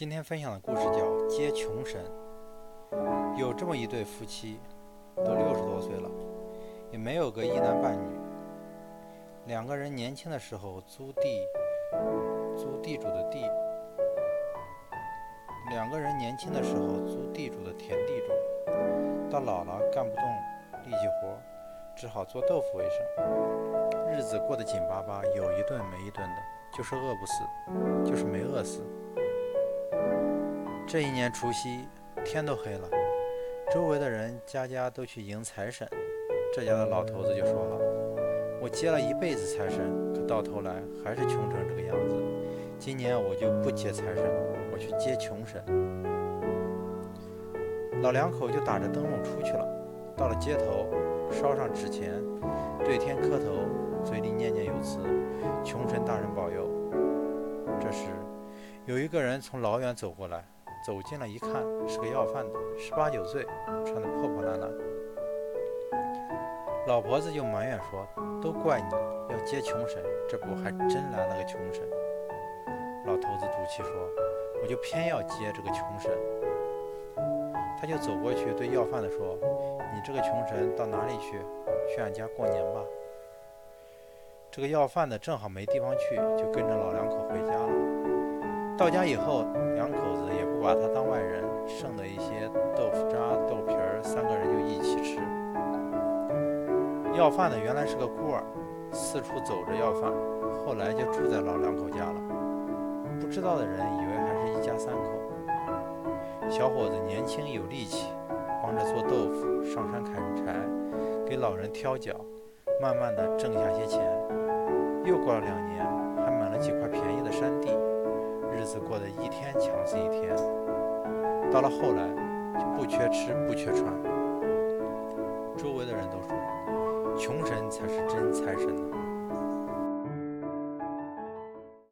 今天分享的故事叫《接穷神》。有这么一对夫妻，都六十多岁了，也没有个一男半女。两个人年轻的时候租地，租地主的地。两个人年轻的时候租地主的田地种，到老了干不动力气活，只好做豆腐为生。日子过得紧巴巴，有一顿没一顿的，就是饿不死，就是没饿死。这一年除夕，天都黑了，周围的人家家都去迎财神。这家的老头子就说了：“我接了一辈子财神，可到头来还是穷成这个样子。今年我就不接财神，我去接穷神。”老两口就打着灯笼出去了。到了街头，烧上纸钱，对天磕头，嘴里念念有词：“穷神大人保佑。”有一个人从老远走过来。走近了一看，是个要饭的，十八九岁，穿得破破烂烂。老婆子就埋怨说：“都怪你要接穷神，这不还真来了个穷神。”老头子赌气说：“我就偏要接这个穷神。”他就走过去对要饭的说：“你这个穷神到哪里去？去俺家过年吧。”这个要饭的正好没地方去，就跟着老两口回家了。到家以后，两口子也不把他当外人，剩的一些豆腐渣、豆皮儿，三个人就一起吃。要饭的原来是个孤儿，四处走着要饭，后来就住在老两口家了。不知道的人以为还是一家三口。小伙子年轻有力气，帮着做豆腐、上山砍柴，给老人挑脚，慢慢的挣下些钱。又过了两年，还买了几块便宜的山地。日子过得一天强似一天，到了后来就不缺吃不缺穿。周围的人都说，穷神才是真财神呢。